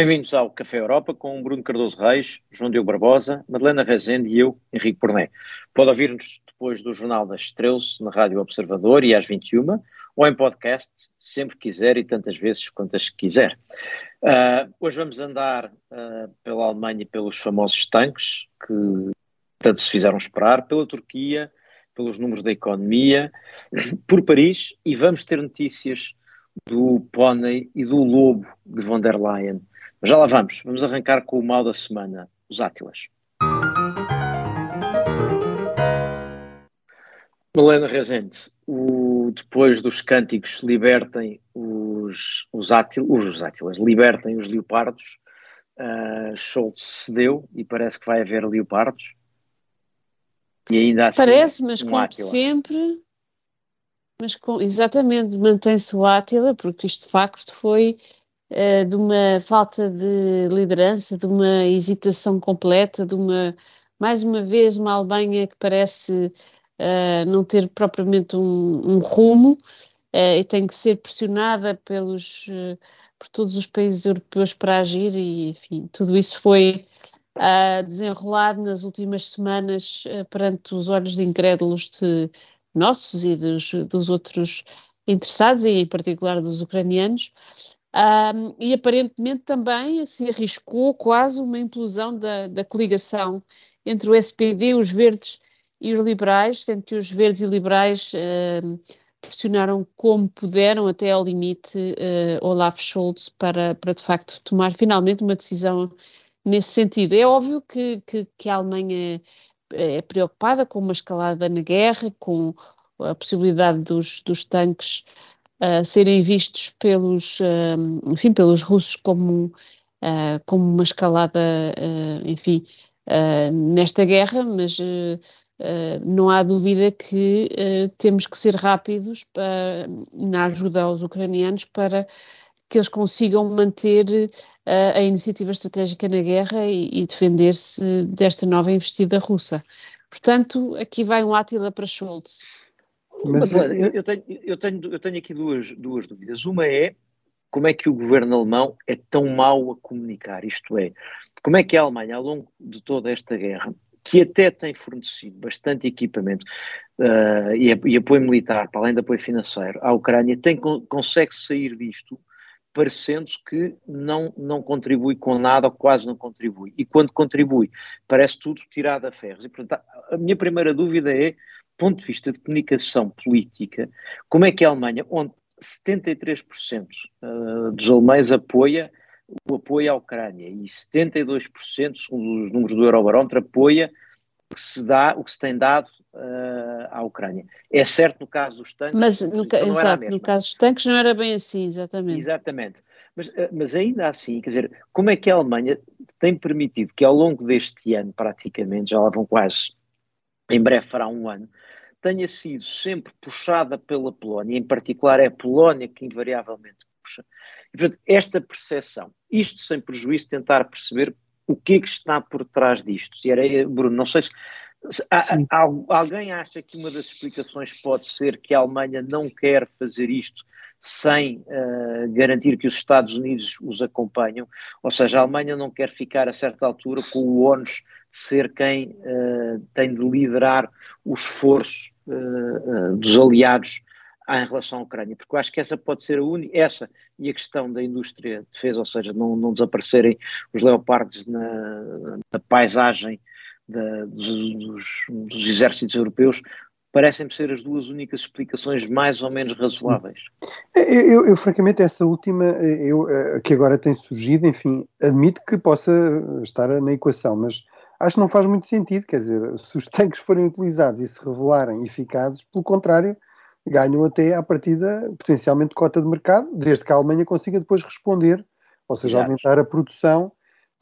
Bem-vindos ao Café Europa com Bruno Cardoso Reis, João Diogo Barbosa, Madalena Rezende e eu, Henrique Porné. Pode ouvir-nos depois do Jornal das Estrelas na Rádio Observador e às 21 ou em podcast, sempre quiser e tantas vezes quantas quiser. Uh, hoje vamos andar uh, pela Alemanha e pelos famosos tanques que tanto se fizeram esperar, pela Turquia, pelos números da economia, por Paris e vamos ter notícias do Pony e do Lobo de von der Leyen. Mas já lá vamos. Vamos arrancar com o mal da semana, os Átilas. Helena Rezende, o, depois dos cânticos libertem os, os, átil, os átilas, libertem os leopardos, uh, Schultz cedeu e parece que vai haver leopardos. E ainda assim, Parece, mas um como átila. sempre, mas com, exatamente, mantém-se o Átila, porque isto de facto foi uh, de uma falta de liderança, de uma hesitação completa, de uma, mais uma vez, uma Alemanha que parece uh, não ter propriamente um, um rumo uh, e tem que ser pressionada pelos, por todos os países europeus para agir e, enfim, tudo isso foi desenrolado nas últimas semanas perante os olhos de incrédulos de nossos e dos, dos outros interessados, e em particular dos ucranianos, um, e aparentemente também se arriscou quase uma implosão da, da coligação entre o SPD, os verdes e os liberais, sendo que os verdes e liberais uh, pressionaram como puderam até ao limite uh, Olaf Scholz para, para de facto tomar finalmente uma decisão nesse sentido. É óbvio que, que, que a Alemanha é preocupada com uma escalada na guerra, com a possibilidade dos, dos tanques uh, serem vistos pelos, uh, enfim, pelos russos como, uh, como uma escalada, enfim, nesta guerra, mas não há dúvida que temos que ser rápidos para, na ajuda aos ucranianos para que eles consigam manter a iniciativa estratégica na guerra e, e defender-se desta nova investida russa. Portanto, aqui vai um Átila para Schultz. Mas, eu, eu, tenho, eu, tenho, eu tenho aqui duas, duas dúvidas. Uma é como é que o governo alemão é tão mau a comunicar, isto é, como é que a Alemanha, ao longo de toda esta guerra, que até tem fornecido bastante equipamento uh, e, e, apoio militar, para além de apoio financeiro, à Ucrânia, tem, consegue sair disto parecendo que não, não contribui com nada ou quase não contribui. E quando contribui, parece tudo tirado a ferros. E, portanto, a minha primeira dúvida é, ponto de vista de comunicação política, como é que a Alemanha, onde 73% ah, dos alemães apoia o apoio à Ucrânia e 72%, segundo os números do Eurobarómetro, apoia o que se dá, o que se tem dado uh, à Ucrânia. É certo no caso dos tanques. Mas no, ca exato, no caso dos tanques não era bem assim, exatamente. Exatamente. Mas, uh, mas ainda assim, quer dizer, como é que a Alemanha tem permitido que ao longo deste ano, praticamente, já lá vão quase, em breve fará um ano, tenha sido sempre puxada pela Polónia, em particular é a Polónia que invariavelmente puxa. E, portanto, esta percepção, isto sem prejuízo de tentar perceber o que é que está por trás disto. E era, Bruno, não sei se, se há, há, alguém acha que uma das explicações pode ser que a Alemanha não quer fazer isto sem uh, garantir que os Estados Unidos os acompanham, ou seja, a Alemanha não quer ficar a certa altura com o ONU ser quem uh, tem de liderar o esforço uh, dos aliados em relação à Ucrânia, porque eu acho que essa pode ser a única, essa e a questão da indústria de defesa, ou seja, não, não desaparecerem os leopardos na, na paisagem da, dos, dos, dos, exércitos europeus, parecem-me ser as duas únicas explicações mais ou menos razoáveis. Eu, eu, francamente, essa última, eu, que agora tem surgido, enfim, admito que possa estar na equação, mas acho que não faz muito sentido, quer dizer, se os tanques forem utilizados e se revelarem eficazes, pelo contrário, ganham até à partida potencialmente cota de mercado, desde que a Alemanha consiga depois responder, ou seja, Exato. aumentar a produção.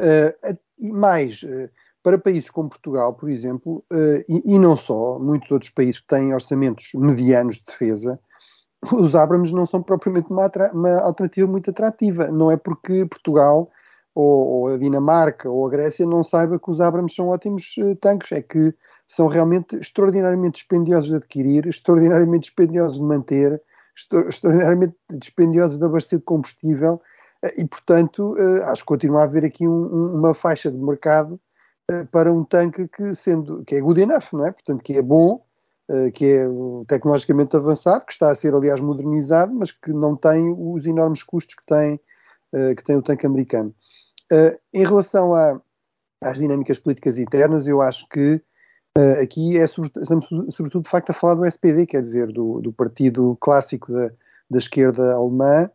Uh, e mais, uh, para países como Portugal, por exemplo, uh, e, e, não só, muitos outros países que têm orçamentos medianos de defesa, os Abrams não são propriamente uma, uma alternativa muito atrativa. Não é porque Portugal ou, ou, a Dinamarca ou a Grécia não saiba que os Abrams são ótimos tanques, é que são realmente extraordinariamente dispendiosos de adquirir, extraordinariamente dispendiosos de manter, extraordinariamente dispendiosos de abastecer de combustível. e, portanto, acho que continua a haver aqui um, uma faixa de mercado para um tanque que, sendo, que é good enough, não é? Portanto, que é bom, que é tecnologicamente avançado, que está a ser, aliás, modernizado, mas que não tem os enormes custos que tem, que tem o tanque americano. Em relação a, às dinâmicas políticas internas, eu acho que Uh, aqui é, estamos sobretudo de facto a falar do SPD, quer dizer, do, do partido clássico da, da esquerda alemã,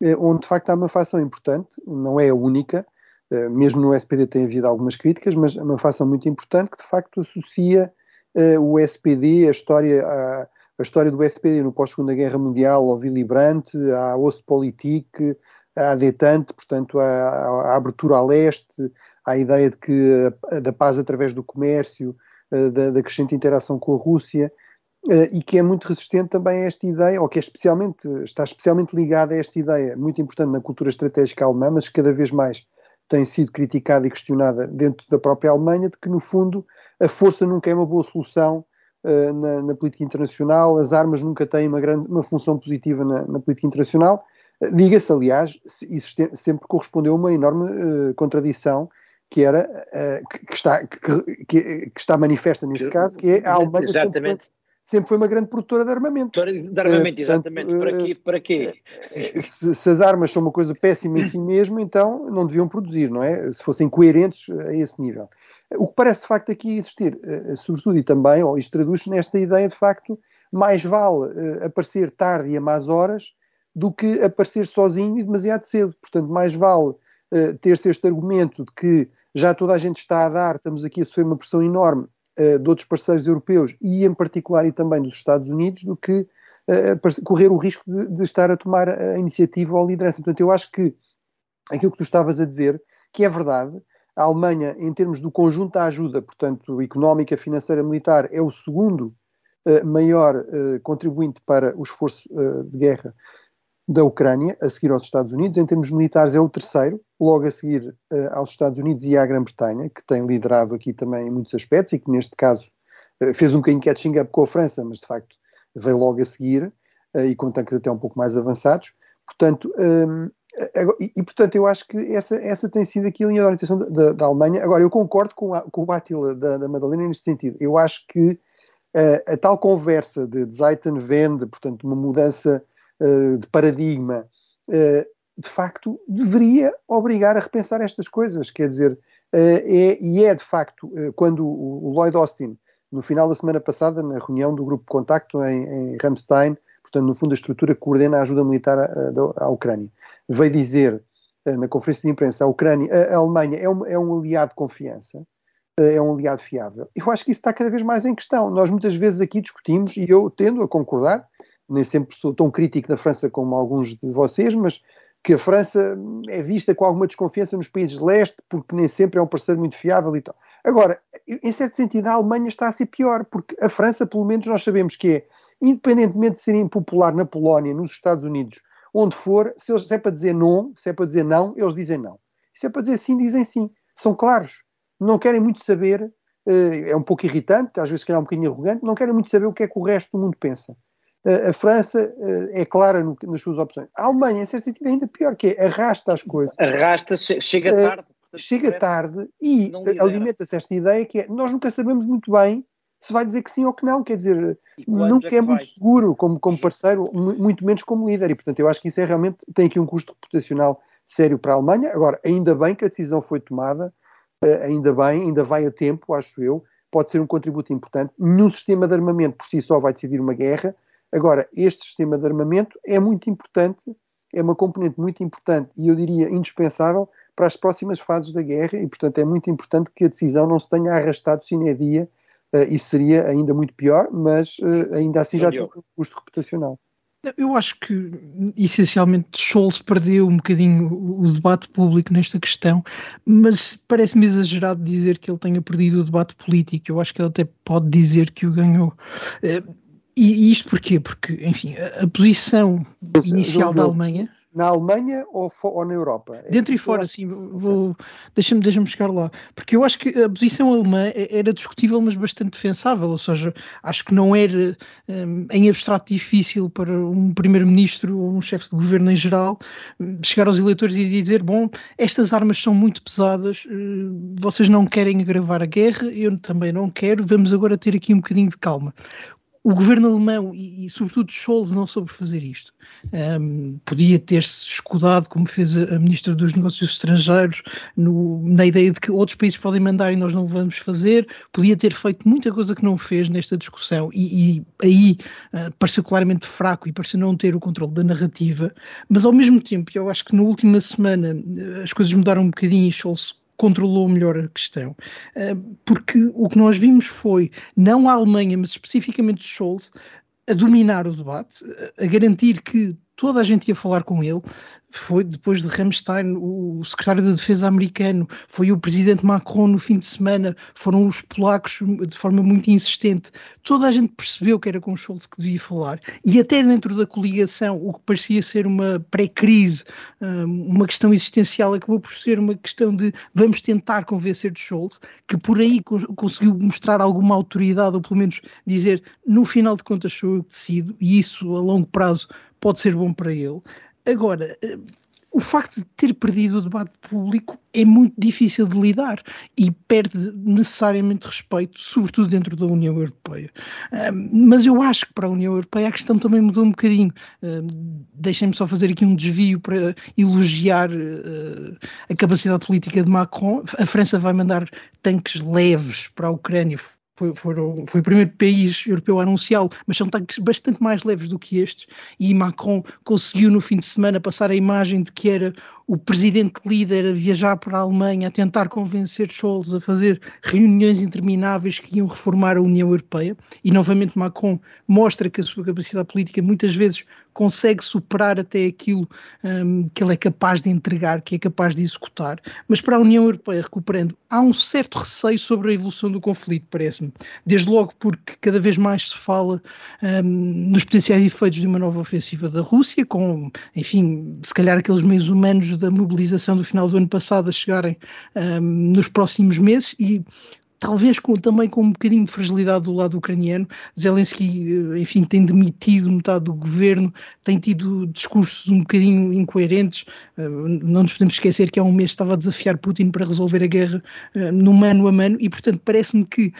eh, onde de facto há uma facção importante, não é a única, uh, mesmo no SPD tem havido algumas críticas, mas é uma facção muito importante que de facto associa uh, o SPD, a história, a, a, história do SPD no pós-segunda guerra mundial ao Willy Brandt, à Ostpolitik, à Detente, portanto à, à abertura a leste, à ideia de que da paz através do comércio, eh, da, da crescente interação com a Rússia, Uh, e que é muito resistente também a esta ideia, ou que é especialmente, está especialmente ligada a esta ideia, muito importante na cultura estratégica alemã, mas que cada vez mais tem sido criticada e questionada dentro da própria Alemanha, de que no fundo a força nunca é uma boa solução uh, na, na, política internacional, as armas nunca têm uma, grande, uma função positiva na, na política internacional. Uh, Diga-se, aliás, isso sempre correspondeu a uma enorme contradição que era uh, que, que, está, que, que, está manifesta neste caso, que é a Alemanha exatamente. Sempre, sempre foi uma grande produtora de armamento. De armamento, uh, exatamente. para quê? Para quê? Se, se, as armas são uma coisa péssima em si mesmo, então não deviam produzir, não é? Se fossem coerentes a esse nível. O que parece de facto aqui existir, uh, sobretudo e também, ou isto traduz nesta ideia de facto, mais vale aparecer tarde e a más horas do que aparecer sozinho e demasiado cedo. Portanto, mais vale ter-se este argumento de que já toda a gente está a dar, estamos aqui a sofrer uma pressão enorme uh, de outros parceiros europeus e em particular e também dos Estados Unidos, do que uh, correr o risco de, de, estar a tomar a iniciativa ou a liderança. Portanto, eu acho que aquilo que tu estavas a dizer, que é verdade, a Alemanha, em termos do conjunto da ajuda, portanto, económica, financeira, militar, é o segundo uh, maior contribuinte para o esforço de guerra da Ucrânia, a seguir aos Estados Unidos. Em termos militares, é o terceiro, logo a seguir uh, aos Estados Unidos e à Grã-Bretanha, que tem liderado aqui também em muitos aspectos e que, neste caso, uh, fez um bocadinho catching up com a França, mas de facto veio logo a seguir uh, e com tanques até um pouco mais avançados. Portanto, um, e, e, portanto, eu acho que essa, essa tem sido aqui a linha de orientação da, da, da Alemanha. Agora, eu concordo com, a, com o Bátila da, da Madalena neste sentido. Eu acho que a tal conversa de Zeitenwende, portanto, uma mudança de paradigma, uh, de facto deveria obrigar a repensar estas coisas. Quer dizer, uh, é, e é de facto, quando o, Lloyd Austin, no final da semana passada, na reunião do grupo contacto em, em Ramstein, portanto, no fundo, a estrutura que coordena a ajuda militar à, à Ucrânia, veio dizer na conferência de imprensa, a Ucrânia, a Alemanha é um, é um aliado de confiança, é um aliado fiável. Eu acho que isso está cada vez mais em questão. Nós muitas vezes aqui discutimos, e eu tendo a concordar, nem sempre sou tão crítico da França como alguns de vocês, mas que a França é vista com alguma desconfiança nos países de leste, porque nem sempre é um parceiro muito fiável e tal. Agora, em certo sentido, a Alemanha está a ser pior, porque a França, pelo menos, nós sabemos que é, independentemente de ser impopular na Polónia, nos Estados Unidos, onde for, se, eles, se é para dizer não, se é para dizer não, eles dizem não. Se é para dizer sim, dizem sim. São claros. Não querem muito saber, eh, é um pouco irritante, às vezes, se calhar um bocadinho arrogante, não querem muito saber o que é que o resto do mundo pensa a França eh, é clara no, nas suas opções. A Alemanha, em certo sentido, é ainda pior, que é arrasta as coisas. Arrasta, chega eh, tarde. Chega tarde e alimenta-se esta ideia que é, nós nunca sabemos muito bem se vai dizer que sim ou que não, quer dizer, nunca é, é muito seguro como, como parceiro, muito menos como líder, e portanto eu acho que isso é realmente, tem aqui um custo reputacional sério para a Alemanha, agora, ainda bem que a decisão foi tomada, eh, ainda bem, ainda vai a tempo, acho eu, pode ser um contributo importante, nenhum sistema de armamento por si só vai decidir uma guerra, Agora, este sistema de armamento é muito importante, é uma componente muito importante e eu diria indispensável para as próximas fases da guerra e, portanto, é muito importante que a decisão não se tenha arrastado sine dia. Uh, isso seria ainda muito pior, mas uh, ainda assim já tem um custo reputacional. Eu acho que essencialmente Scholz perdeu um bocadinho o debate público nesta questão, mas parece-me exagerado dizer que ele tenha perdido o debate político. Eu acho que ele até pode dizer que o ganhou. Eh, e isto porquê? Porque, enfim, a, a posição inicial da Alemanha. na Alemanha ou, ou na Europa? É Dentro e fora, sim. Vou, deixa-me deixa chegar lá. Porque eu acho que a posição alemã era discutível, mas bastante defensável. Ou seja, acho que não era um, em abstrato difícil para um primeiro-ministro ou um chefe de governo em geral hum, chegar aos eleitores e dizer: bom, estas armas são muito pesadas, uh, vocês não querem agravar a guerra, eu também não quero, vamos agora ter aqui um bocadinho de calma o governo alemão e, e, sobretudo Scholz não soube fazer isto. Um, podia ter-se escudado, como fez a, a, ministra dos Negócios Estrangeiros, no, na ideia de que outros países podem mandar e nós não vamos fazer. Podia ter feito muita coisa que não fez nesta discussão e, e aí uh, pareceu claramente fraco e pareceu não ter o controle da narrativa. Mas ao mesmo tempo, eu acho que na última semana uh, as coisas mudaram um bocadinho e Scholz controlou melhor a questão. Eh, porque o que nós vimos foi, não a Alemanha, mas especificamente Scholz, a dominar o debate, a garantir que toda a gente ia falar com ele, foi depois de Ramstein, o secretário da Defesa americano, foi o presidente Macron no fim de semana, foram os polacos de forma muito insistente. Toda a gente percebeu que era com Scholz que devia falar. E até dentro da coligação, o que parecia ser uma pré-crise, hum, uma questão existencial, acabou por ser uma questão de vamos tentar convencer de Scholz, que por aí conseguiu mostrar alguma autoridade, ou pelo menos dizer no final de contas sou eu que decido, e isso a longo prazo pode ser bom para ele. Agora, eh, o facto de ter perdido o debate público é muito difícil de lidar e perde necessariamente respeito, sobretudo dentro da União Europeia. mas eu acho que para a União Europeia a questão também mudou um bocadinho. Deixem-me só fazer aqui um desvio para elogiar uh, a capacidade política de Macron. A França vai mandar tanques leves para a Ucrânia foi, foram, foi o primeiro país europeu a anunciá-lo, mas são tanques bastante mais leves do que estes, e Macron conseguiu no fim de semana passar a imagem de que era o presidente líder a viajar para a Alemanha a tentar convencer Scholz a fazer reuniões intermináveis que iam reformar a União Europeia, e novamente Macron mostra que a sua capacidade política muitas vezes consegue superar até aquilo um, que ele é capaz de entregar, que é capaz de executar, mas para a União Europeia, recuperando, há um certo receio sobre a evolução do conflito, parece-me. Desde logo porque cada vez mais se fala um, nos potenciais efeitos de uma nova ofensiva da Rússia, com, enfim, se calhar aqueles meios humanos da mobilização do final do ano passado a chegarem um, nos próximos meses e talvez com, também com um bocadinho de fragilidade do lado ucraniano. Zelensky, eh, enfim, tem demitido metade do governo, tem tido discursos um bocadinho incoerentes. Eh, não nos podemos esquecer que há um mês estava a desafiar Putin para resolver a guerra eh, no mano a mano e, portanto, parece-me que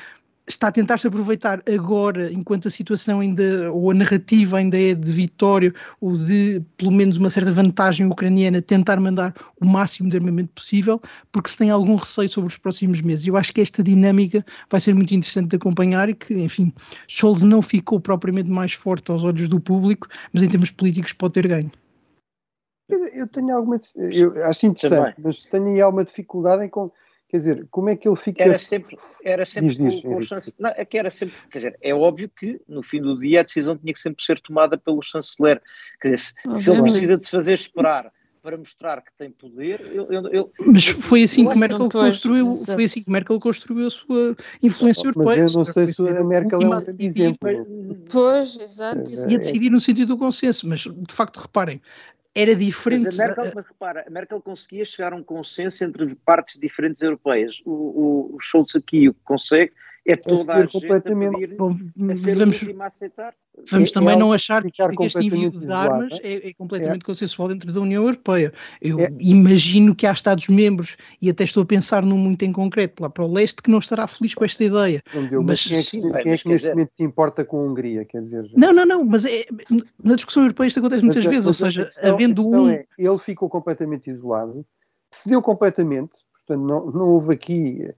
está a tentar-se aproveitar agora, enquanto a situação ainda, ou a narrativa ainda é de vitória, ou de pelo menos uma certa vantagem ucraniana, tentar mandar o máximo de armamento possível, porque se tem algum receio sobre os próximos meses. Eu acho que esta dinâmica vai ser muito interessante de acompanhar e que, enfim, Scholz não ficou propriamente mais forte aos olhos do público, mas em termos políticos pode ter ganho. Eu tenho alguma. Eu acho interessante, Também. mas tenho aí alguma dificuldade em. Com Quer dizer, como é que ele fica. Era sempre, era sempre diz, diz, com, com chance... Não, é que era sempre. Quer dizer, é óbvio que no fim do dia a decisão tinha que sempre ser tomada pelo chanceler. Quer dizer, se, se ele precisa de se fazer esperar para mostrar que tem poder. Eu, eu, eu, mas foi assim que Merkel construiu, foi assim que Merkel construiu a sua influência europeia. Mas eu não sei se a Merkel é um grande exemplo. Pois, exato. E a decidir no sentido do consenso, mas de facto reparem, era diferente. Mas a Merkel, mas repara, a Merkel conseguia chegar a um consenso entre partes diferentes europeias. O, o, o Schultz aqui o que consegue é toda a gente completamente, a, pedir, a ser vamos, a aceitar. Vamos é, também é não achar que este envio de armas é, é completamente é. consensual dentro da União Europeia. Eu é. imagino que há Estados-membros, e até estou a pensar num muito em concreto, lá para o leste, que não estará feliz com esta ideia. Deu, mas, quem é que, sim, quem é que neste momento se importa com a Hungria? Quer dizer, não, não, não, mas é, na discussão europeia isto acontece muitas vezes, ou seja, questão, havendo um... ele ficou completamente isolado, cedeu completamente, portanto não, não houve aqui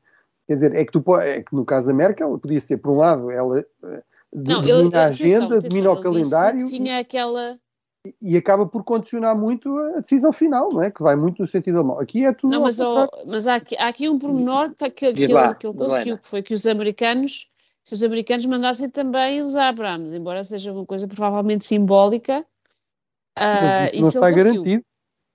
Quer dizer, é que, tu, é que no caso da Merkel, podia ser, por um lado, ela eh, não, domina ele, a agenda, atenção, domina o calendário. Tinha aquela. E, e acaba por condicionar muito a decisão final, não é? Que vai muito no sentido da mão. Aqui é tudo. Não, mas, oh, mas há, aqui, há aqui um pormenor que, que, que, ele, que ele conseguiu, que foi que os americanos, que os americanos mandassem também os Abrams, embora seja uma coisa provavelmente simbólica. Uh, isso não está garantido.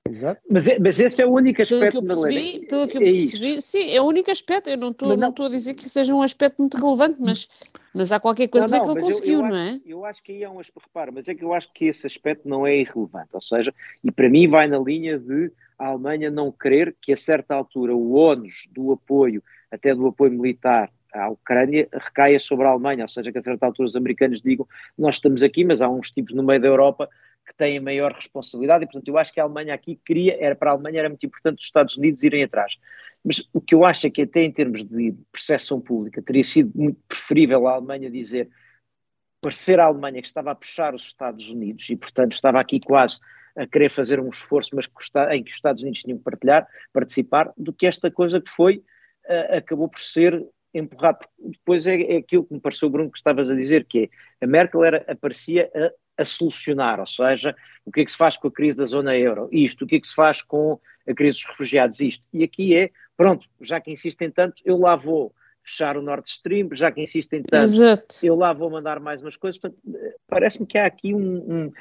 Exato. Mas, é, mas esse é o único aspecto pelo que eu percebi, Pelo que eu é percebi, é sim, é o único aspecto. Eu não estou não... a dizer que seja um aspecto muito relevante, mas, mas há qualquer coisa não, não, que ele conseguiu, eu, eu não é? eu acho que aí é um aspecto, repara, mas é que eu acho que esse aspecto não é irrelevante. Ou seja, e para mim vai na linha de a Alemanha não querer que a certa altura o ónus do apoio, até do apoio militar à Ucrânia, recaia sobre a Alemanha, ou seja, que a certa altura os americanos digam nós estamos aqui, mas há uns tipos no meio da Europa que têm maior responsabilidade e, portanto, eu acho que a Alemanha aqui queria, era para a Alemanha era muito importante os Estados Unidos irem atrás. Mas o que eu acho é que até em termos de percepção pública teria sido muito preferível a Alemanha dizer parecer a Alemanha que estava a puxar os Estados Unidos e, portanto, estava aqui quase a querer fazer um esforço, mas em que os Estados Unidos tinham que partilhar, participar, do que esta coisa que foi, uh, acabou por ser empurrado. Depois é, é, aquilo que me pareceu, Bruno, que estavas a dizer, que é, a Merkel era, aparecia a, a, solucionar, ou seja, o que é que se faz com a crise da zona euro? Isto, o que é que se faz com a crise dos refugiados? Isto. E aqui é, pronto, já que insistem tanto, eu lá vou fechar o Nord Stream, já que insistem tanto, Exato. eu lá vou mandar mais umas coisas. Parece-me que há aqui um, um,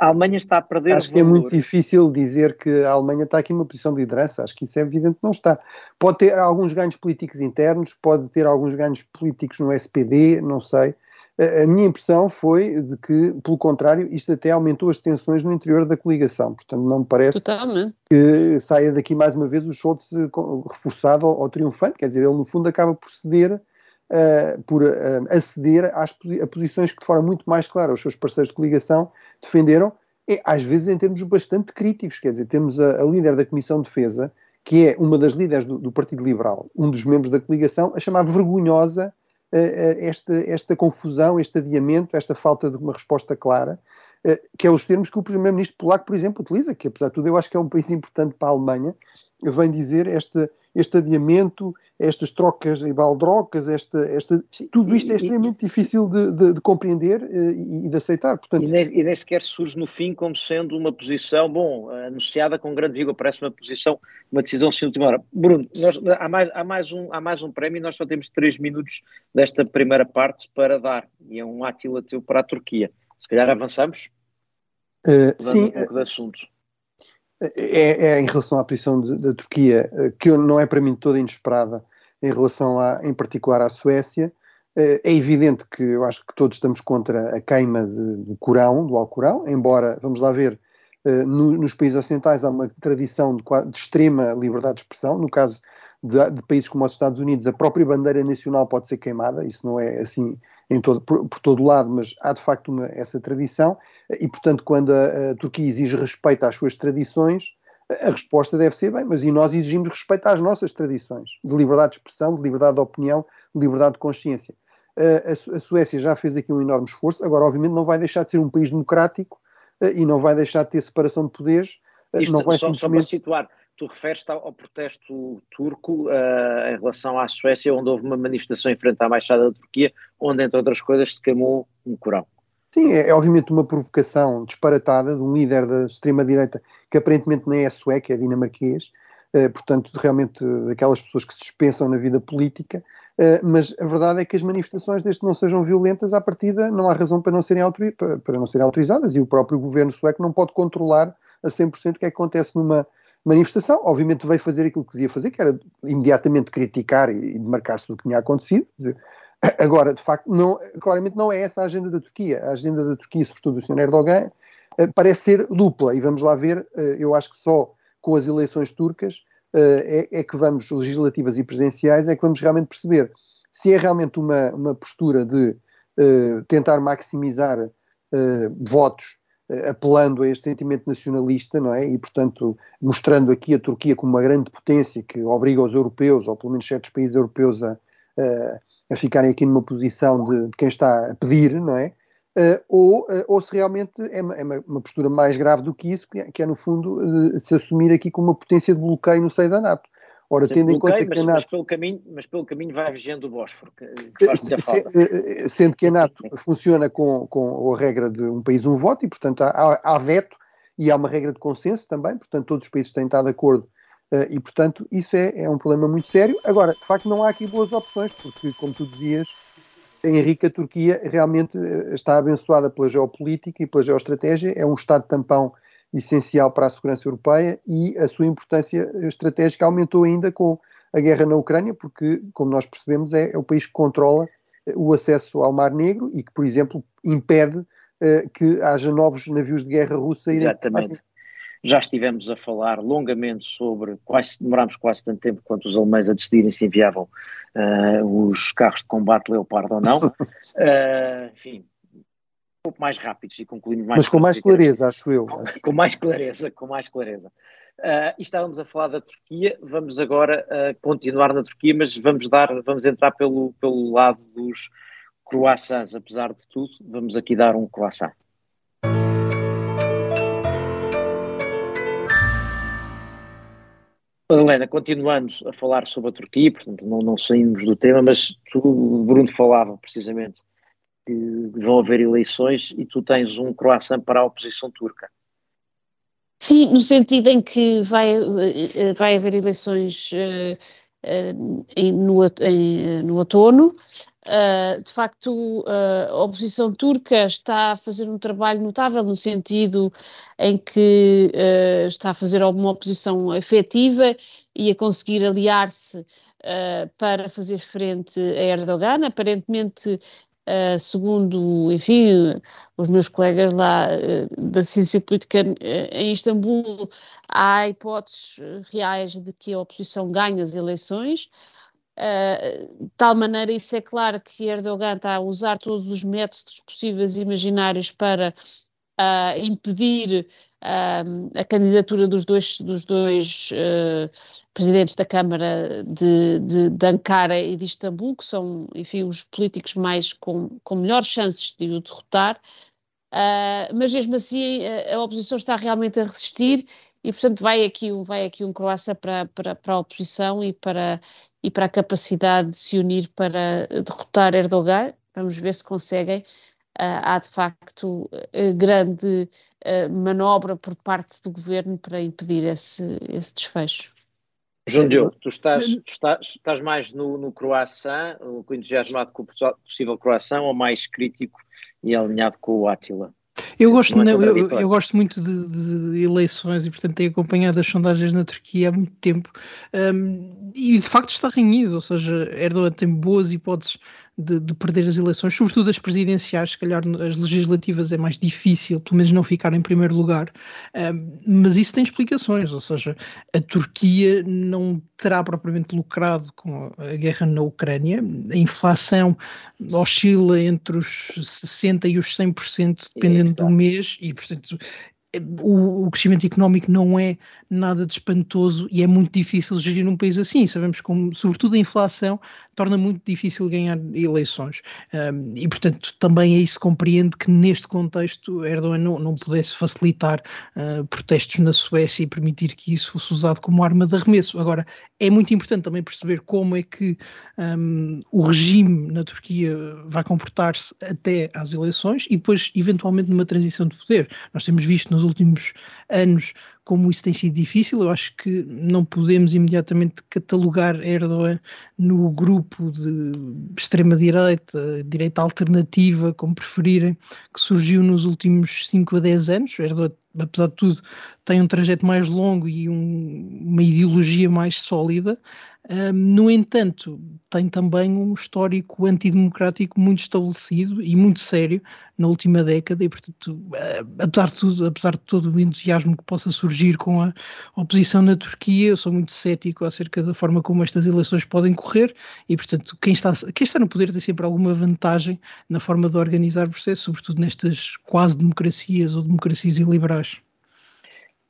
A Alemanha está a perder. Acho que é muito difícil dizer que a Alemanha está aqui numa posição de liderança. Acho que isso é evidente que não está. Pode ter alguns ganhos políticos internos, pode ter alguns ganhos políticos no SPD, não sei a minha impressão foi de que, pelo contrário, isto até aumentou as tensões no interior da coligação. Portanto, não me parece Totalmente. que saia daqui mais uma vez o Schultz eh, reforçado ou, triunfante. Quer dizer, ele no fundo acaba por ceder, uh, por uh, aceder às a posições que de forma muito mais clara os seus parceiros de coligação defenderam, e, às vezes em termos bastante críticos. Quer dizer, temos a, a líder da Comissão de Defesa, que é uma das líderes do, do Partido Liberal, um dos membros da coligação, a chamar vergonhosa esta, esta confusão, este adiamento, esta falta de uma resposta clara, eh, que é os termos que o primeiro-ministro polaco, por exemplo, utiliza, que apesar de tudo eu acho que é um país importante para a Alemanha, vem dizer este, este adiamento, estas trocas e baldrocas, esta, esta, tudo isto é extremamente e, difícil de, de, de, compreender eh, e, de aceitar. Portanto, e, nem, e nem sequer surge no fim como sendo uma posição, bom, anunciada com grande vigor, parece uma posição, uma decisão sem última hora. Bruno, nós, há, mais, há, mais um, há mais um prémio e nós só temos três minutos desta primeira parte para dar, e é um átila teu para a Turquia. Se calhar avançamos? Uh, sim. Um pouco de assuntos é, é, em relação à posição da Turquia, eh, que não é para mim toda inesperada em relação, a, em particular, à Suécia. Eh, é evidente que eu acho que todos estamos contra a queima de, do Corão, do Alcorão, embora, vamos lá ver, eh, no, nos países ocidentais há uma tradição de, de extrema liberdade de expressão. No caso de, de, países como os Estados Unidos, a própria bandeira nacional pode ser queimada, isso não é assim em todo, por, por todo lado, mas há de facto uma, essa tradição, e portanto, quando a, a, Turquia exige respeito às suas tradições, a resposta deve ser bem, mas e nós exigimos respeito às nossas tradições, de liberdade de expressão, de liberdade de opinião, de liberdade de consciência. A, Suécia já fez aqui um enorme esforço, agora, obviamente, não vai deixar de ser um país democrático e não vai deixar de ter separação de poderes. Isto, não vai só, simplesmente... só para situar, tu referes-te ao, protesto turco uh, em relação à Suécia, onde houve uma manifestação em frente à Embaixada da Turquia, onde, entre outras coisas, se queimou um Corão. Sim, é, é, obviamente uma provocação disparatada de um líder da extrema-direita que aparentemente nem é sueco, é dinamarquês, uh, portanto, realmente daquelas pessoas que se dispensam na vida política, uh, mas a verdade é que as manifestações, desde que não sejam violentas, à partida não há razão para não serem, autori para, para não serem autorizadas e o próprio governo sueco não pode controlar a 100% o que é que acontece numa manifestação, obviamente veio fazer aquilo que devia fazer, que era imediatamente criticar e, demarcar-se do que tinha acontecido. Agora, de facto, não, claramente não é essa a agenda da Turquia. A agenda da Turquia, sobretudo do Sr. Erdogan, eh, parece ser dupla. E vamos lá ver, eh, eu acho que só com as eleições turcas eh, é, é que vamos, legislativas e presidenciais, é que vamos realmente perceber se é realmente uma, uma postura de tentar maximizar votos apelando a este sentimento nacionalista, não é? E, portanto, mostrando aqui a Turquia como uma grande potência que obriga os europeus, ou pelo menos certos países europeus, a, a, a ficarem aqui numa posição de, de, quem está a pedir, não é? Uh, ou, uh, ou se realmente é, uma, é uma, postura mais grave do que isso, que é, que é no fundo, se assumir aqui como uma potência de bloqueio no seio da NATO. Ora, tendo em conta que mas, a NATO... Mas pelo, caminho, mas pelo caminho vai vigiando o Bósforo, que, que faz muita falta. Eh, eh, sendo que a NATO funciona com, com a regra de um país, um voto, e portanto há, há veto e há uma regra de consenso também, portanto todos os países têm estado de acordo e portanto isso é, é um problema muito sério. Agora, de facto não há aqui boas opções, porque como tu dizias, Henrique, a Turquia realmente está abençoada pela geopolítica e pela geoestratégia, é um Estado tampão essencial para a segurança europeia e a sua importância estratégica aumentou ainda com a guerra na Ucrânia, porque, como nós percebemos, é, é o país que controla o acesso ao Mar Negro e que, por exemplo, impede uh, que haja novos navios de guerra russa. Exatamente. Já estivemos a falar longamente sobre, quase, demorámos quase tanto tempo quanto os alemães a decidirem se enviavam uh, os carros de combate Leopard ou não. uh, enfim, pouco mais rápidos e concluímos mais Mas com mais clareza, acho eu. Com mais clareza, com mais clareza. Uh, e estávamos a falar da Turquia, vamos agora uh, continuar na Turquia, mas vamos dar, vamos entrar pelo, pelo lado dos croissants, apesar de tudo, vamos aqui dar um croissant. Helena, continuando a falar sobre a Turquia, portanto não, não saímos do tema, mas tu, Bruno, falava precisamente que vão haver eleições e tu tens um croissant para a oposição turca. Sim, no sentido em que vai, eh, vai haver eleições uh, uh, no, em, no outono. Uh, de facto, a oposição turca está a fazer um trabalho notável no sentido em que está a fazer alguma oposição efetiva e a conseguir aliar-se para fazer frente a Erdogan. Aparentemente, Uh, segundo, enfim, os meus colegas lá uh, da ciência política uh, em Istambul, há hipóteses reais de que a oposição ganhe as eleições. de tal maneira, isso é claro que Erdogan está a usar todos os métodos possíveis e imaginários para impedir a candidatura dos dois, dos dois presidentes da Câmara de, de, de, Ankara e de Istambul, que são, enfim, os políticos mais com, com melhores chances de o derrotar, uh, mas mesmo assim a, a, oposição está realmente a resistir e, portanto, vai aqui, vai aqui um Croácia para, para, para a oposição e para, e para a capacidade de se unir para derrotar Erdogan. Vamos ver se conseguem. Uh, há de facto uh, grande uh, manobra por parte do governo para impedir esse, esse desfecho. João Diogo, tu estás, tu estás, estás mais no, no croissant, entusiasmado com o possível croissant, ou mais crítico e alinhado com o Átila? Eu gosto, não, eu, eu, gosto muito de, de, eleições e, portanto, tenho acompanhado as sondagens na Turquia há muito tempo. Um, e de facto está renhido, ou seja, Erdogan tem boas hipóteses de, de, perder as eleições, sobretudo as presidenciais, se calhar as legislativas é mais difícil, pelo menos não ficar em primeiro lugar, mas isso tem explicações, ou seja, a Turquia não terá propriamente lucrado com a guerra na Ucrânia, a inflação oscila entre os 60% e os 100%, dependendo do mês, e portanto o, o, crescimento económico não é nada de espantoso e é muito difícil gerir num país assim. Sabemos como, sobretudo, a inflação torna muito difícil ganhar eleições. Um, e, portanto, também aí se compreende que neste contexto Erdogan não, não pudesse facilitar uh, protestos na Suécia e permitir que isso fosse usado como arma de arremesso. Agora, é muito importante também perceber como é que um, o regime na Turquia vai comportar-se até às eleições e depois, eventualmente, numa transição de poder. Nós temos visto nos últimos anos como isso tem sido difícil. Eu acho que não podemos imediatamente catalogar Erdogan no grupo de extrema-direita, direita alternativa, como preferirem, que surgiu nos últimos 5 a 10 anos. Erdogan, apesar de tudo, tem um trajeto mais longo e um, uma ideologia mais sólida. Um, no entanto, tem também um histórico antidemocrático muito estabelecido e muito sério na última década e, portanto, uh, apesar de tudo, apesar de todo o entusiasmo que possa surgir com a oposição na Turquia, eu sou muito cético acerca da forma como estas eleições podem correr e, portanto, quem está, quem está no poder tem sempre alguma vantagem na forma de organizar o processo, sobretudo nestas quase democracias ou democracias iliberais.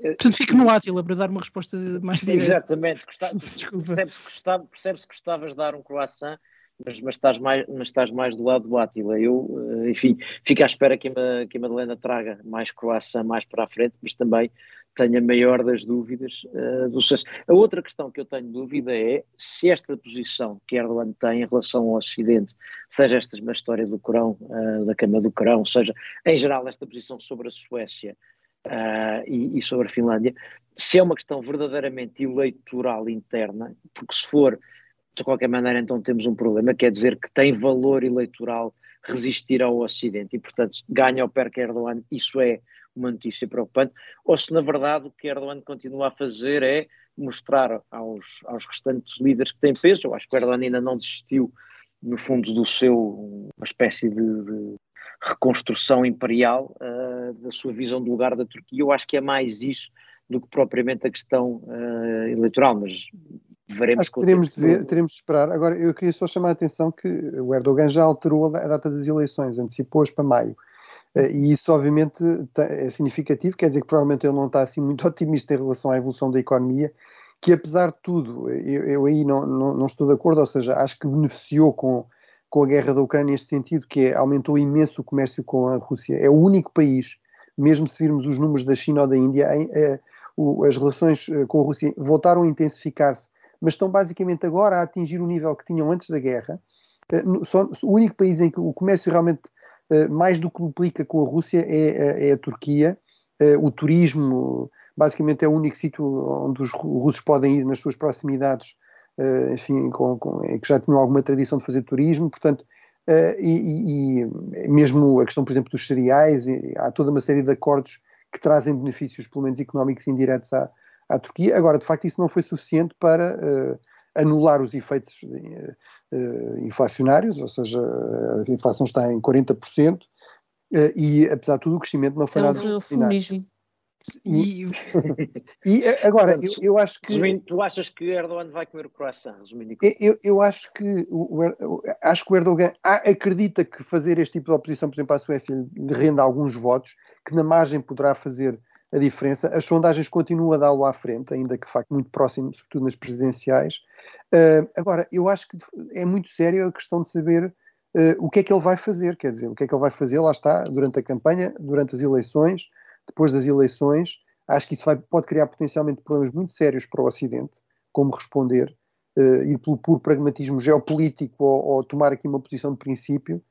Portanto, fico no Átila para dar uma resposta mais direta. Exatamente, percebe-se que, gostava, percebe que gostavas de dar um croissant, mas, mas, estás mais, mas estás mais do lado do Átila. Eu, eh, enfim, fico à espera que a, que a Madalena traga mais croissant mais para a frente, mas também tenho a maior das dúvidas uh, do sucesso. A outra questão que eu tenho dúvida é se esta posição que Erdogan tem em relação ao Ocidente, seja esta uma história do Corão, uh, da Cama do Corão, seja em geral esta posição sobre a Suécia, uh, e, e, sobre a Finlândia, se é uma questão verdadeiramente eleitoral interna, porque se for, de qualquer maneira, então temos um problema, quer dizer que tem valor eleitoral resistir ao Ocidente. E, portanto, ganha ou perca Erdogan, isso é uma notícia preocupante, ou se na verdade o que Erdogan continua a fazer é mostrar aos, aos restantes líderes que têm peso. Eu acho que Erdogan ainda não desistiu, no fundo, do seu, uma espécie de, de reconstrução imperial uh, da sua visão do lugar da Turquia. Eu acho que é mais isso do que propriamente a questão uh, eleitoral, mas veremos. Acho que teremos de, ver, teremos de esperar. Agora, eu queria só chamar a atenção que o Erdogan já alterou a data das eleições, antecipou-as para maio. Uh, e isso, obviamente, é significativo, quer dizer que provavelmente ele não está assim muito otimista em relação à evolução da economia, que apesar de tudo, eu, eu aí não, não, não, estou de acordo, ou seja, acho que beneficiou com, com a guerra da Ucrânia neste sentido, que é, aumentou imenso o comércio com a Rússia. É o único país, mesmo se virmos os números da China ou da Índia, em, é, o, as relações eh, com a Rússia voltaram a intensificar-se, mas estão basicamente agora a atingir o nível que tinham antes da guerra. Eh, só, o único país em que o comércio realmente eh, mais do que duplica com a Rússia é, é a Turquia. O turismo, basicamente, é o único sítio onde os russos podem ir nas suas proximidades, enfim, com, com, que já tinham alguma tradição de fazer turismo. Portanto, e, e, mesmo a questão, por exemplo, dos cereais, há toda uma série de acordos que trazem benefícios, pelo menos económicos indiretos à, à Turquia. Agora, de facto, isso não foi suficiente para uh, anular os efeitos inflacionários, ou seja, a inflação está em 40%, uh, e apesar de tudo o crescimento não foi nada extraordinário. E, e, agora, eu, eu, acho que. Resumindo, tu achas que Erdogan vai comer o croissant? Eu, eu acho que o, o, acho que o Erdogan acredita que fazer este tipo de oposição, por exemplo, à Suécia, lhe renda alguns votos, que na margem poderá fazer a diferença. As sondagens continuam a dá-lo à frente, ainda que de facto muito próximo, sobretudo nas presidenciais. Uh, agora, eu acho que é muito sério a questão de saber uh, o que é que ele vai fazer, quer dizer, o que é que ele vai fazer, lá está, durante a campanha, durante as eleições, depois das eleições. Acho que isso vai, pode criar potencialmente problemas muito sérios para o Ocidente, como responder, uh, ir pelo puro pragmatismo geopolítico ou, ou tomar aqui uma posição de princípio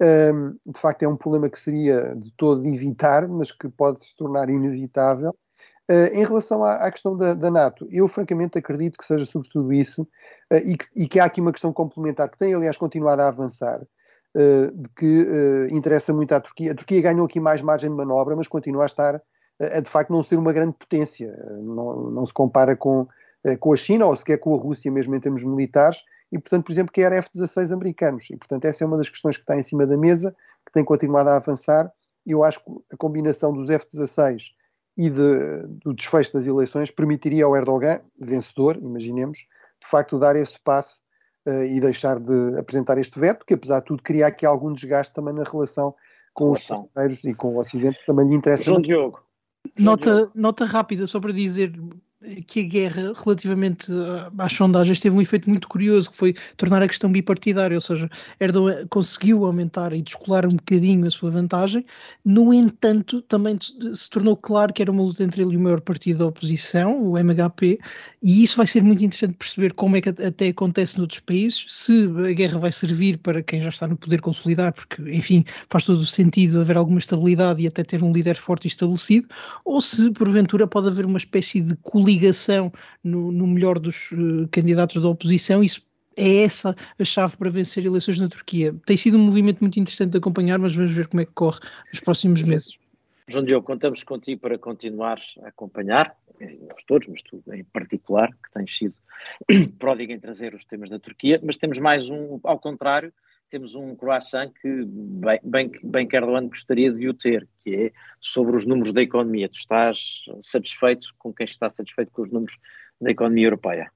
um, de facto, é um problema que seria de todo evitar, mas que pode se tornar inevitável. Uh, em relação à, à questão da, da, NATO, eu francamente acredito que seja sobretudo isso uh, e, que, e, que, há aqui uma questão complementar que tem, aliás, continuado a avançar, de que interessa muito à Turquia. A Turquia ganhou aqui mais margem de manobra, mas continua a estar, a de facto, não ser uma grande potência. Não, não se compara com, com a China ou sequer com a Rússia, mesmo em termos militares, e, portanto, por exemplo, quer F-16 americanos. E, portanto, essa é uma das questões que está em cima da mesa, que tem continuado a avançar. Eu acho que a combinação dos F-16 e de, do desfecho das eleições permitiria ao Erdogan, vencedor, imaginemos, de facto dar esse passo e deixar de apresentar este veto, que apesar de tudo cria aqui algum desgaste também na relação com relação. os parceiros e com o Ocidente, que também lhe interessa. João Diogo. Nota, nota rápida, só para dizer, que a guerra, relativamente às sondagens, teve um efeito muito curioso, que foi tornar a questão bipartidária, ou seja, Erdogan conseguiu aumentar e descolar um bocadinho a sua vantagem, no entanto, também se tornou claro que era uma luta entre ele e o maior partido da oposição, o MHP, e isso vai ser muito interessante perceber como é que até acontece noutros países, se a guerra vai servir para quem já está no poder consolidar, porque, enfim, faz todo o sentido haver alguma estabilidade e até ter um líder forte e estabelecido, ou se porventura pode haver uma espécie de coligação coligação no, no melhor dos uh, candidatos da oposição, isso é essa a chave para vencer eleições na Turquia. Tem sido um movimento muito interessante de acompanhar, mas vamos ver como é que corre nos próximos meses. João Diogo, contamos contigo para continuares a acompanhar, nós todos, mas tu em particular, que tens sido pródigo em trazer os temas da Turquia, mas temos mais um, ao contrário, temos um croissant que bem, bem, bem que Erdogan gostaria de o ter, que é sobre os números da economia. Tu estás satisfeito com quem está satisfeito com os números da economia europeia?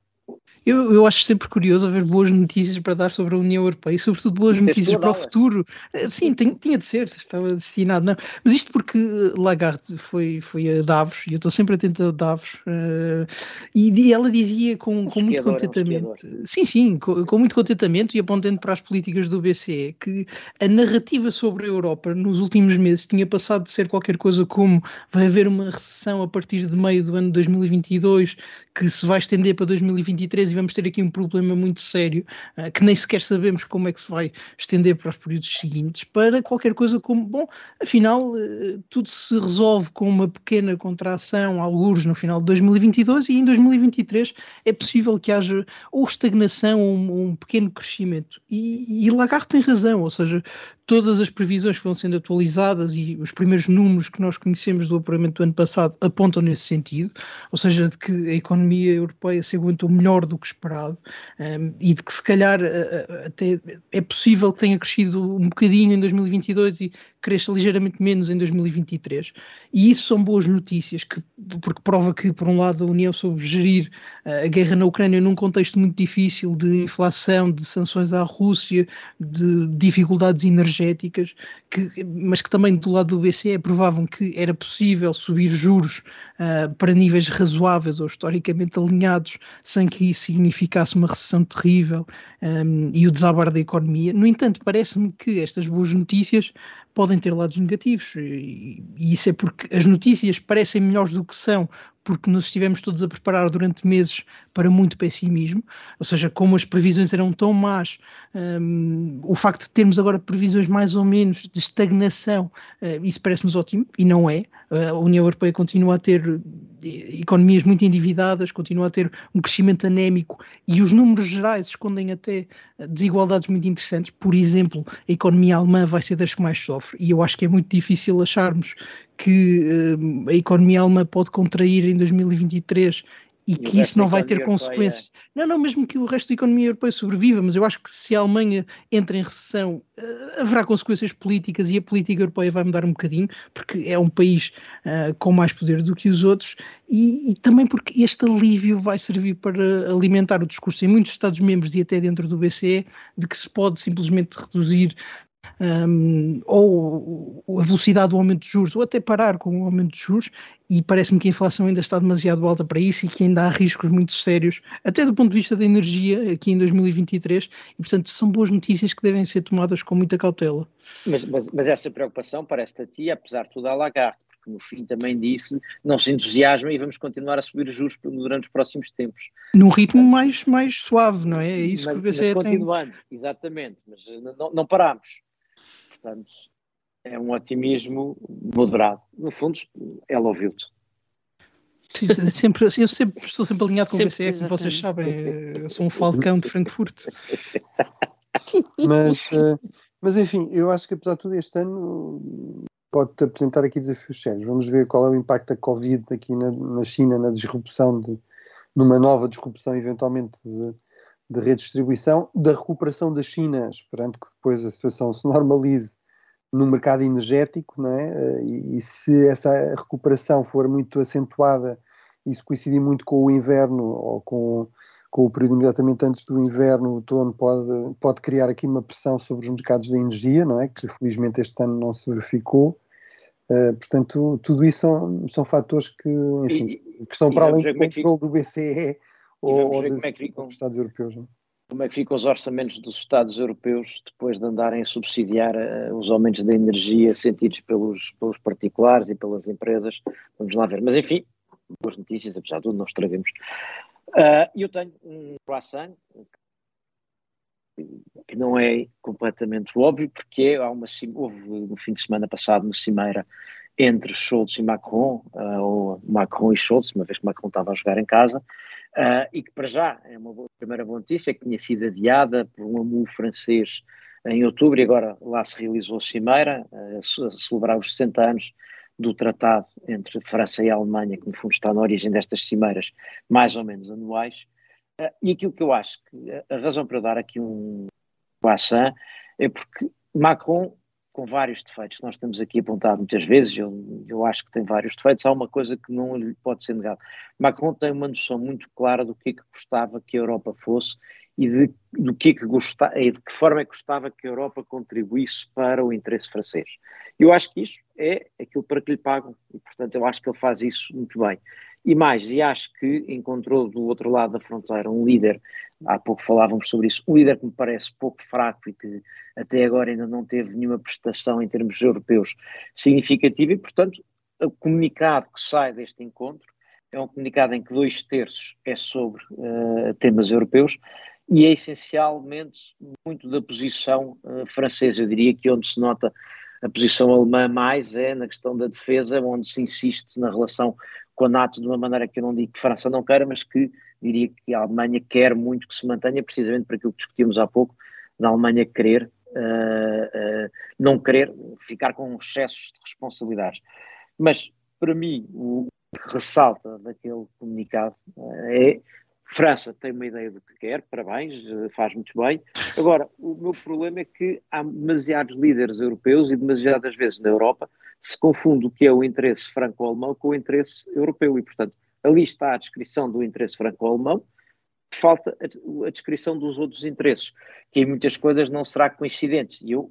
Eu, eu acho sempre curioso haver boas notícias para dar sobre a União Europeia e, sobretudo, boas Isso notícias para o futuro. Eh, sim, tem, tinha de ser, estava destinado. Não. Mas isto porque Lagarde foi, foi a Davos, e eu estou sempre atento a Davos, uh, e, e, ela dizia com, com muito contentamento, um sim, sim, com, com, muito contentamento e apontando para as políticas do BCE, que a narrativa sobre a Europa nos últimos meses tinha passado de ser qualquer coisa como vai haver uma recessão a partir de meio do ano 2022, que se vai estender para 2023 e vamos ter aqui um problema muito sério, uh, que nem sequer sabemos como é que se vai estender para os períodos seguintes, para qualquer coisa como, bom, afinal, uh, tudo se resolve com uma pequena contração, alguns no final de 2022 e em 2023 é possível que haja ou estagnação ou um, um pequeno crescimento. E, e Lagarde tem razão, ou seja, todas as previsões que vão sendo atualizadas e os primeiros números que nós conhecemos do apuramento do ano passado apontam nesse sentido, ou seja, de que a economia europeia se aguentou melhor do que esperado um, e de que se calhar até é possível que tenha crescido um bocadinho em 2022 e cresça ligeiramente menos em 2023. E isso são boas notícias, que, porque prova que, por um lado, a União soube gerir uh, a guerra na Ucrânia num contexto muito difícil de inflação, de sanções à Rússia, de dificuldades energéticas, que, mas que também do lado do BCE provavam que era possível subir juros uh, para níveis razoáveis ou historicamente alinhados, sem que isso significasse uma recessão terrível um, e o desabar da economia. No entanto, parece-me que estas boas notícias podem ter lados negativos, e, e isso é porque as notícias parecem melhores do que são, porque nos estivemos todos a preparar durante meses para muito pessimismo, ou seja, como as previsões eram tão más, um, o facto de termos agora previsões mais ou menos de estagnação, uh, isso parece-nos ótimo, e não é. A União Europeia continua a ter eh, economias muito endividadas, continua a ter um crescimento anémico, e os números gerais escondem até desigualdades muito interessantes. Por exemplo, a economia alemã vai ser das que mais sofre, e eu acho que é muito difícil acharmos que uh, a economia alemã pode contrair em 2023 e, e que isso não vai ter consequências. Não, não, mesmo que o resto da economia europeia sobreviva, mas eu acho que se a Alemanha entra em recessão, uh, haverá consequências políticas e a política europeia vai mudar um bocadinho, porque é um país uh, com mais poder do que os outros, e, e, também porque este alívio vai servir para alimentar o discurso em muitos Estados-membros e até dentro do BCE de que se pode simplesmente reduzir um, ou a velocidade do aumento de juros, ou até parar com o aumento de juros, e parece-me que a inflação ainda está demasiado alta para isso e que ainda há riscos muito sérios, até do ponto de vista da energia, aqui em 2023, e portanto são boas notícias que devem ser tomadas com muita cautela. Mas, mas, mas essa preocupação parece-te a ti, apesar de tudo, a Lagarde, porque no fim também disse, não se entusiasma e vamos continuar a subir os juros durante os próximos tempos. Num ritmo mais, mais suave, não é? É isso mas, que o BCE mas continuando, tem... exatamente, mas não, não paramos. Portanto, é um otimismo moderado. No fundo, ela ouviu-te. Sempre, eu sempre, estou sempre alinhado com o BCE, como vocês sabem. Eu sou um falcão de Frankfurt. mas, eh, mas enfim, eu acho que apesar de tudo este ano pode-te apresentar aqui desafios sérios. Vamos ver qual é o impacto da Covid aqui na, na China, na disrupção de numa nova disrupção eventualmente de, de redistribuição, da recuperação da China, esperando que depois a situação se normalize no mercado energético, não é? E, e, se essa recuperação for muito acentuada e se coincidir muito com o inverno ou com, com o período imediatamente antes do inverno, o outono pode, pode criar aqui uma pressão sobre os mercados de energia, não é? Que felizmente este ano não se verificou. Uh, portanto, tudo isso são, são fatores que, enfim, e, que estão para além do é controle do BCE ou, ou dos, é dos Estados europeus. Não? É? como é que ficam os orçamentos dos Estados europeus depois de andarem a subsidiar uh, os aumentos da energia sentidos pelos, pelos particulares e pelas empresas. Vamos lá ver. Mas enfim, boas notícias, apesar de tudo, não estraguemos. Uh, eu tenho um croissant que não é completamente óbvio, porque é, há uma, houve no fim de semana passado uma cimeira entre Schultz e Macron, uh, ou Macron e Schultz, uma vez que Macron estava a jogar em casa, uh, e que para já é uma boa, primeira boa notícia, que tinha sido adiada por um amu francês em outubro e agora lá se realizou a cimeira, uh, a celebrar os 60 anos do tratado entre França e Alemanha, que no fundo está na origem destas cimeiras, mais ou menos anuais. E aquilo que eu acho que a razão para eu dar aqui um croissant é porque Macron com vários defeitos nós temos aqui apontado muitas vezes, eu, eu acho que tem vários defeitos, há uma coisa que não lhe pode ser negada. Macron tem uma noção muito clara do que é que gostava que a Europa fosse e de, do que é que gostava, e de que forma é que gostava que a Europa contribuísse para o interesse francês. Eu acho que isso é aquilo para que lhe pagam e, portanto, eu acho que ele faz isso muito bem. E mais, e acho que encontrou do outro lado da fronteira um líder, há pouco falávamos sobre isso, um líder que me parece pouco fraco e que até agora ainda não teve nenhuma prestação em termos europeus significativa e, portanto, o comunicado que sai deste encontro é um comunicado em que dois terços é sobre uh, temas europeus e é essencialmente muito da posição uh, francesa. Eu diria que onde se nota a posição alemã mais é na questão da defesa, onde se insiste na relação com a NATO de uma maneira que eu não digo que a França não queira, mas que diria que a Alemanha quer muito que se mantenha, precisamente para aquilo que discutimos há pouco, da Alemanha querer uh, uh, não querer ficar com excessos de responsabilidades. Mas, para mim, o que ressalta daquele comunicado é França tem uma ideia do que quer, parabéns, faz muito bem. Agora, o meu problema é que há demasiados líderes europeus e demasiadas vezes na Europa se confunde o que é o interesse franco-alemão com o interesse europeu e, portanto, ali está a descrição do interesse franco-alemão, falta a, a, descrição dos outros interesses, que em muitas coisas não será coincidente. E eu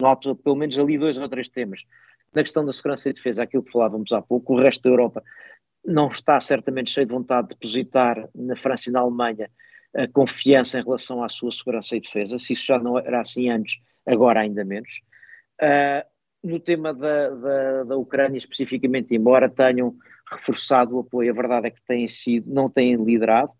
noto pelo menos ali dois ou três temas. Na questão da segurança e defesa, aquilo que falávamos há pouco, o resto da Europa não está certamente cheio de vontade de depositar na França e na Alemanha a confiança em relação à sua segurança e defesa. Se isso já não era assim antes, agora ainda menos. Uh, no tema da, da, da, Ucrânia especificamente, embora tenham reforçado o apoio, a verdade é que têm sido, não têm liderado.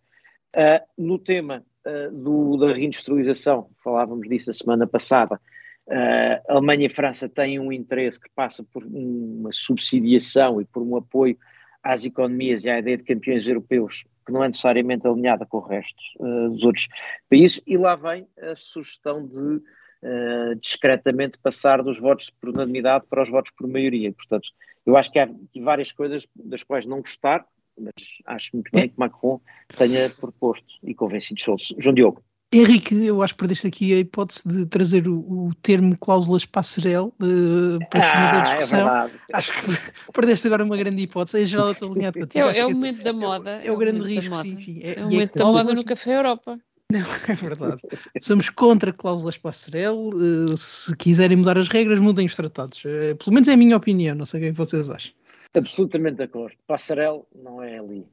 Uh, no tema uh, do, da reindustrialização, falávamos disso a semana passada, a Alemanha e a França têm um interesse que passa por uma subsidiação e por um apoio às economias e à ideia de campeões europeus, que não é necessariamente alinhada com o resto dos outros países, e lá vem a sugestão de uh, discretamente passar dos votos por unanimidade para os votos por maioria. Portanto, eu acho que há várias coisas das quais não gostar, mas acho muito bem que Macron tenha proposto e convencido Scholz. João Diogo. Henrique, eu acho que perdeste aqui a hipótese de trazer o, o termo cláusulas passerelle uh, para cima ah, da é discussão. É acho que perdeste agora uma grande hipótese. Em geral, eu estou alinhado contigo. É, é o momento da moda. É, o grande risco, sim, sim. É, é o momento da moda no Café Europa. Não, é verdade. Somos contra cláusulas passerelle. Uh, se quiserem mudar as regras, mudem os tratados. Uh, pelo menos é a minha opinião, não sei o que vocês acham. Absolutamente de acordo. Passarel não é ali.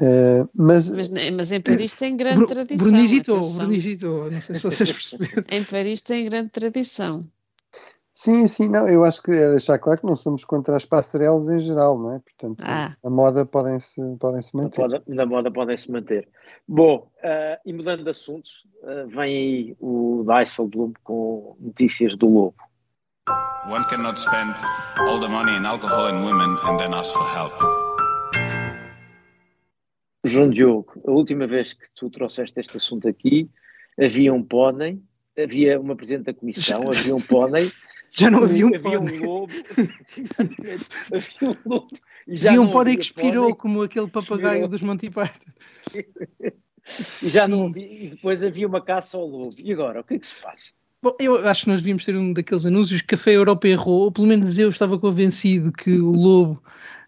Uh, mas, mas, mas, em Paris tem grande Bru tradição. Bruno hesitou, não sei se vocês perceberam. em Paris tem grande tradição. Sim, sim, não, eu acho que é deixar claro que não somos contra as passarelas em geral, não é? Portanto, ah. a moda podem-se podem -se manter. Moda, na moda podem-se manter. Bom, uh, e mudando de assuntos, uh, vem aí o Dijsselbloem com notícias do Lobo. One cannot spend all the money in alcohol and women and then ask for help. João Diogo, a última vez que tu trouxeste este assunto aqui, havia um pônei, havia uma presidente da comissão, havia um pônei já não havia um havia um lobo. havia um lobo. E já havia um pônei que expirou, como aquele papagaio expirou. dos Monty Python. e já não havia, e depois havia uma caça ao lobo. E agora, o que é que se passa? Bom, eu acho que nós devíamos ter um daqueles anúncios Café Europa errou, ou pelo menos eu estava convencido que o Lobo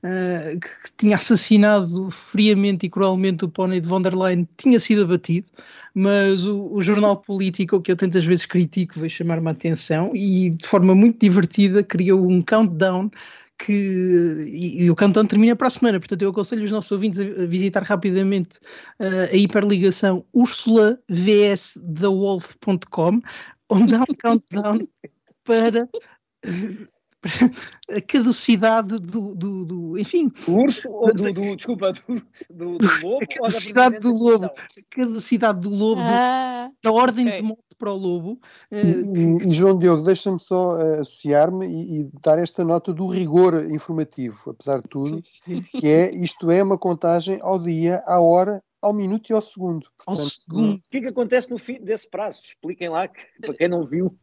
uh, que tinha assassinado friamente e cruelmente o pônei de von der Leyen tinha sido abatido, mas o, o jornal político que eu tantas vezes critico veio chamar-me a atenção e de forma muito divertida criou um countdown que e, e, o countdown termina para a semana, portanto eu aconselho os nossos ouvintes a, visitar rapidamente uh, a hiperligação ursulavsthewolf.com onde há um countdown para a caducidade do, do, do, enfim. Do urso ou do, do desculpa, do, do, do lobo? A caducidade do lobo, a caducidade do lobo, ah, da ordem okay. de morte para o lobo. E, e, e João Diogo, deixa-me só uh, associar-me e, e, dar esta nota do rigor informativo, apesar de tudo, que é, isto é uma contagem ao dia, à hora, ao minuto e ao segundo. Portanto, ao segundo. O que é que acontece no fim desse prazo? Expliquem lá, que, para quem não viu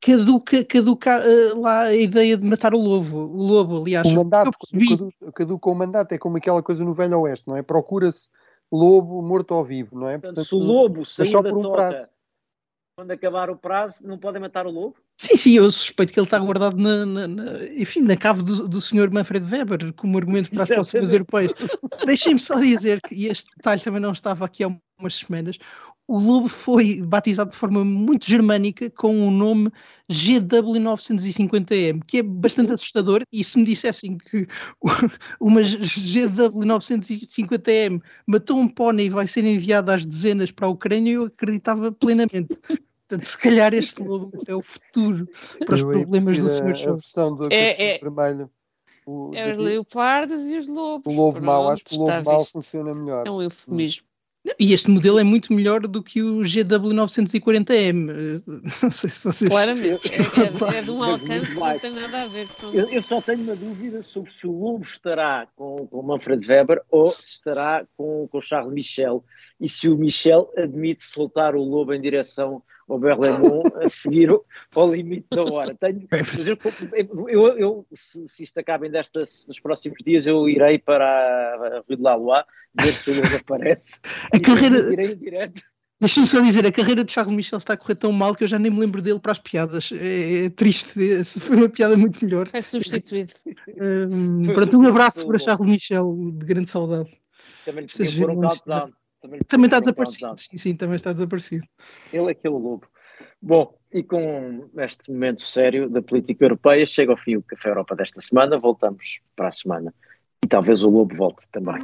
caduca, caduca uh, lá a ideia de matar o lobo. O lobo, aliás. O mandato, caduca, caduca o mandato, é como aquela coisa no Velho Oeste, não é? Procura-se lobo morto ao vivo, não é? Portanto, se o lobo sair da um toca prazo. quando acabar o prazo, não podem matar o lobo? Sim, sim, eu suspeito que ele está guardado na, na, na enfim, na cave do, do Sr. Manfred Weber, como argumento para as próximas europeias. Deixem-me só dizer que este detalhe também não estava aqui há umas semanas o lobo foi batizado de forma muito germânica com o nome GW950M, que é bastante assustador. E se me dissessem que uma GW950M matou um pônei e vai ser enviado às dezenas para a Ucrânia, eu acreditava plenamente. Portanto, se calhar este lobo é o futuro para os eu problemas do Sr. Show. É, é, vermelho. O, é os leopardos e os lobos. O lobo mau, acho que o lobo mau funciona melhor. É um eufemismo. E este modelo é muito melhor do que o GW940M. Não sei se vocês. Claramente, é, é, é de um alcance que não tem nada a ver com. Eu, eu, só tenho uma dúvida sobre se o Lobo estará com, com Manfred Weber ou se estará com, com Charles Michel e se o Michel admite soltar o Lobo em direção ao Berlemont a seguir ao limite da hora. Tenho, eu, eu, se, se, isto acaba ainda nos próximos dias, eu irei para a Rue de la Loi ver se o Lobo aparece. A carreira... Irei em direto. Deixa-me só dizer, a carreira de Charles Michel está a correr tão mal que eu já nem me lembro dele para as piadas. É, é triste, foi uma piada muito melhor. É substituído. Um, pronto, um abraço para Charles Michel, de grande saudade. Também lhe pôr um countdown. Também, também está desaparecido, sim, sim, também está desaparecido. Ele é que o lobo. Bom, e com este momento sério da política europeia, chega ao fim o Café Europa desta semana. Voltamos para a semana. E talvez o lobo volte também.